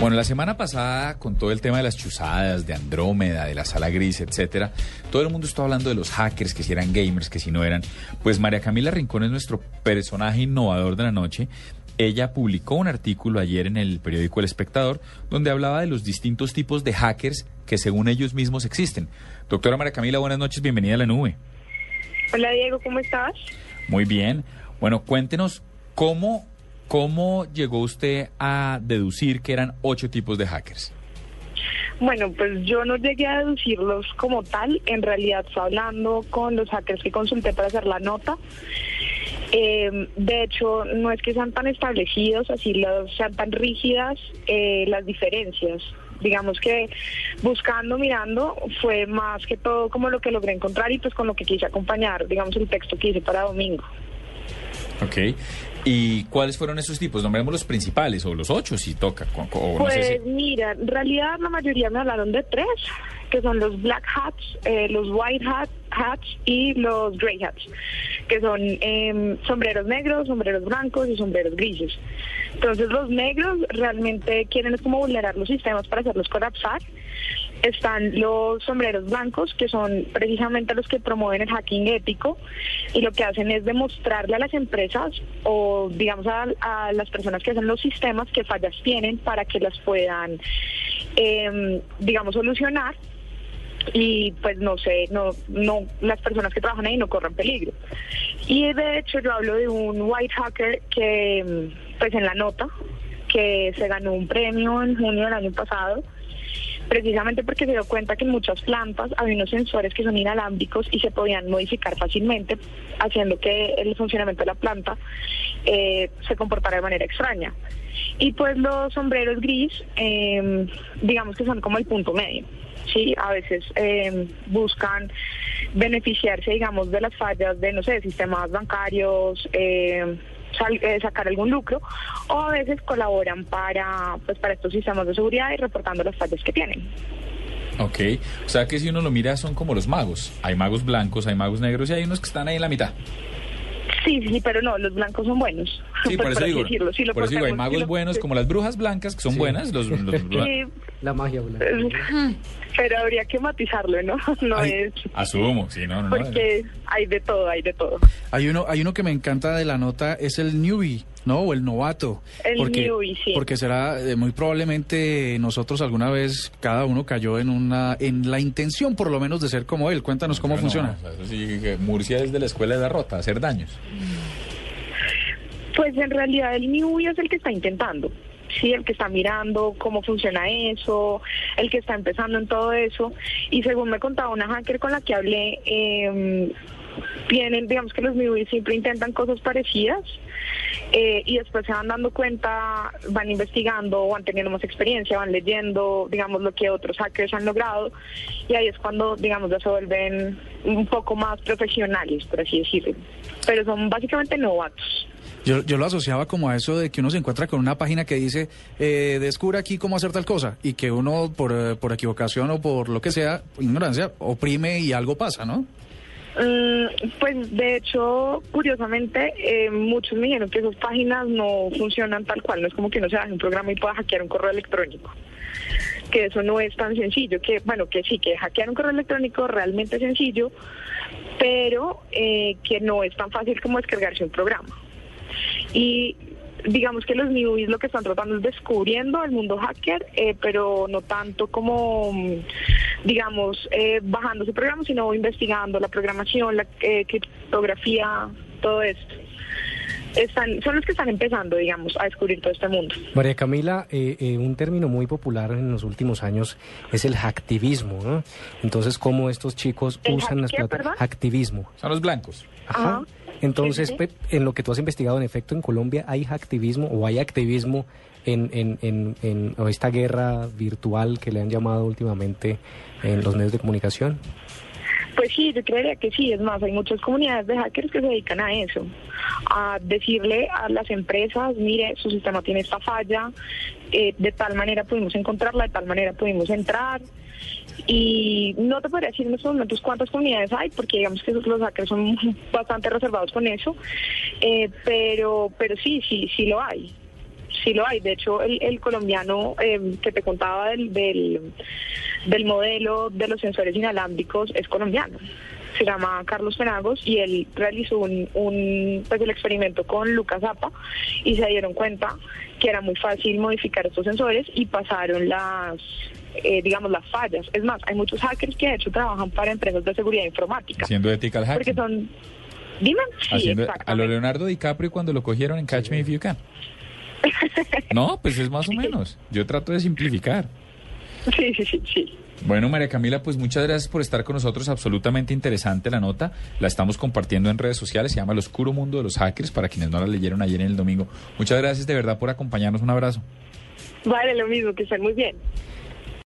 Bueno, la semana pasada, con todo el tema de las chuzadas, de Andrómeda, de la sala gris, etcétera, todo el mundo está hablando de los hackers, que si eran gamers, que si no eran. Pues María Camila Rincón es nuestro personaje innovador de la noche. Ella publicó un artículo ayer en el periódico El Espectador donde hablaba de los distintos tipos de hackers que según ellos mismos existen. Doctora María Camila, buenas noches, bienvenida a la nube. Hola Diego, ¿cómo estás? Muy bien. Bueno, cuéntenos cómo ¿Cómo llegó usted a deducir que eran ocho tipos de hackers? Bueno, pues yo no llegué a deducirlos como tal. En realidad, fue hablando con los hackers que consulté para hacer la nota. Eh, de hecho, no es que sean tan establecidos, así los, sean tan rígidas eh, las diferencias. Digamos que buscando, mirando, fue más que todo como lo que logré encontrar y pues con lo que quise acompañar, digamos, el texto que hice para domingo. Ok. ¿Y cuáles fueron esos tipos? Nombremos los principales o los ocho si toca. pues mira, en realidad la mayoría me hablaron de tres, que son los black hats, eh, los white hats y los gray hats, que son em, sombreros negros, sombreros blancos y sombreros grises. Entonces los negros realmente quieren como vulnerar los sistemas para hacerlos colapsar están los sombreros blancos, que son precisamente los que promueven el hacking ético y lo que hacen es demostrarle a las empresas o digamos a, las personas que hacen los sistemas qué fallas tienen para que las puedan, em, digamos, solucionar y pues no sé, no, no, las personas que trabajan ahí no corran peligro. Y de hecho yo hablo de un white hacker que, pues en la nota, que se ganó un premio en junio del año pasado precisamente porque se dio cuenta que en muchas plantas había unos sensores que son inalámbricos y se podían modificar fácilmente, haciendo que el funcionamiento de la planta eh, se comportara de manera extraña. Y pues los sombreros gris, em, digamos que son como el punto medio. Sí, a veces em, buscan beneficiarse, digamos, de las fallas de, no sé, sistemas bancarios, eh, eh, sacar algún lucro o a veces colaboran para pues para estos sistemas de seguridad y reportando las fallas que tienen. Ok, o sea que si uno lo mira son como los magos. Hay magos blancos, hay magos negros y hay unos que están ahí en la mitad. Sí, sí, pero no, los blancos son buenos. Sí, por, eso digo, por eso digo, hay magos buenos como las brujas blancas, que son buenas. Los, la magia blanca. Pero habría que matizarlo, ¿no? No es... Asumo, sí, no, no. Porque hay de todo, hay de todo. Hay uno, hay uno que me encanta de la nota, es el newbie, ¿no? O el novato. El newbie, sí. Porque será, eh, muy probablemente nosotros alguna vez, cada uno cayó en una, en la intención por lo menos de ser como él. Cuéntanos cómo funciona. sí, Murcia es de la escuela de derrota, hacer daños. Pues en realidad el newbie es el que está intentando sí, el que está mirando cómo funciona eso, el que está empezando en todo eso. Y según me contaba una hacker con la que hablé, eh, vienen, digamos que los newbies siempre intentan cosas parecidas eh, y después se van dando cuenta, van investigando, van teniendo más experiencia, van leyendo, digamos, lo que otros hackers han logrado y ahí es cuando, digamos, ya se vuelven un poco más profesionales, por así decirlo. Pero son básicamente novatos. Yo, yo lo asociaba como a eso de que uno se encuentra con una página que dice, eh, descubra aquí cómo hacer tal cosa, y que uno por, eh, por equivocación o por lo que sea, ignorancia, oprime y algo pasa, ¿no? Mm, pues de hecho, curiosamente, eh, muchos me dijeron que esas páginas no funcionan tal cual, no es como que uno se baje un programa y pueda hackear un correo electrónico que eso no es tan sencillo, que bueno, que sí, que hackear un correo electrónico realmente es sencillo, pero eh, que no es tan fácil como descargarse un programa. Y digamos que los newbies lo que están tratando es descubriendo el mundo hacker, eh, pero no tanto como, digamos, eh, bajando su programa, sino investigando la programación, la eh, criptografía, todo esto. Están, son los que están empezando, digamos, a descubrir todo este mundo. María Camila, un término muy popular en los últimos años es el hacktivismo, ¿no? Entonces, ¿cómo estos chicos usan las plataformas? Hacktivismo. Son los blancos. Ajá. Entonces, en lo que tú has investigado, en efecto, en Colombia hay activismo o hay activismo en, en, en, en esta guerra virtual que le han llamado últimamente en los medios de comunicación. Pues sí, yo creería que sí. Es más, hay muchas comunidades de hackers que se dedican a eso, a decirle a las empresas, mire, su sistema tiene esta falla, eh, de tal manera pudimos encontrarla, de tal manera pudimos entrar. Y no te podría decir en estos momentos cuántas comunidades hay, porque digamos que los hackers son bastante reservados con eso, eh, pero, pero sí, sí, sí lo hay. sí lo hay. De hecho, el, colombiano eh, que te contaba del, del, del modelo de los sensores inalámbricos es colombiano se llama Carlos Penagos y él realizó un, un pues el experimento con Lucas Zapa y se dieron cuenta que era muy fácil modificar estos sensores y pasaron las eh, digamos las fallas. Es más, hay muchos hackers que de hecho trabajan para empresas de seguridad informática. Haciendo ethical hacking. Porque son Dime, sí, Haciendo, a lo Leonardo DiCaprio cuando lo cogieron en Catch Me If You Can. No, pues es más o menos. Yo trato de simplificar. Sí, sí, sí, sí. Bueno, María Camila, pues muchas gracias por estar con nosotros. Absolutamente interesante la nota. La estamos compartiendo en redes sociales. Se llama El Oscuro Mundo de los Hackers, para quienes no la leyeron ayer en el domingo. Muchas gracias de verdad por acompañarnos. Un abrazo. Vale, lo mismo, que estén muy bien.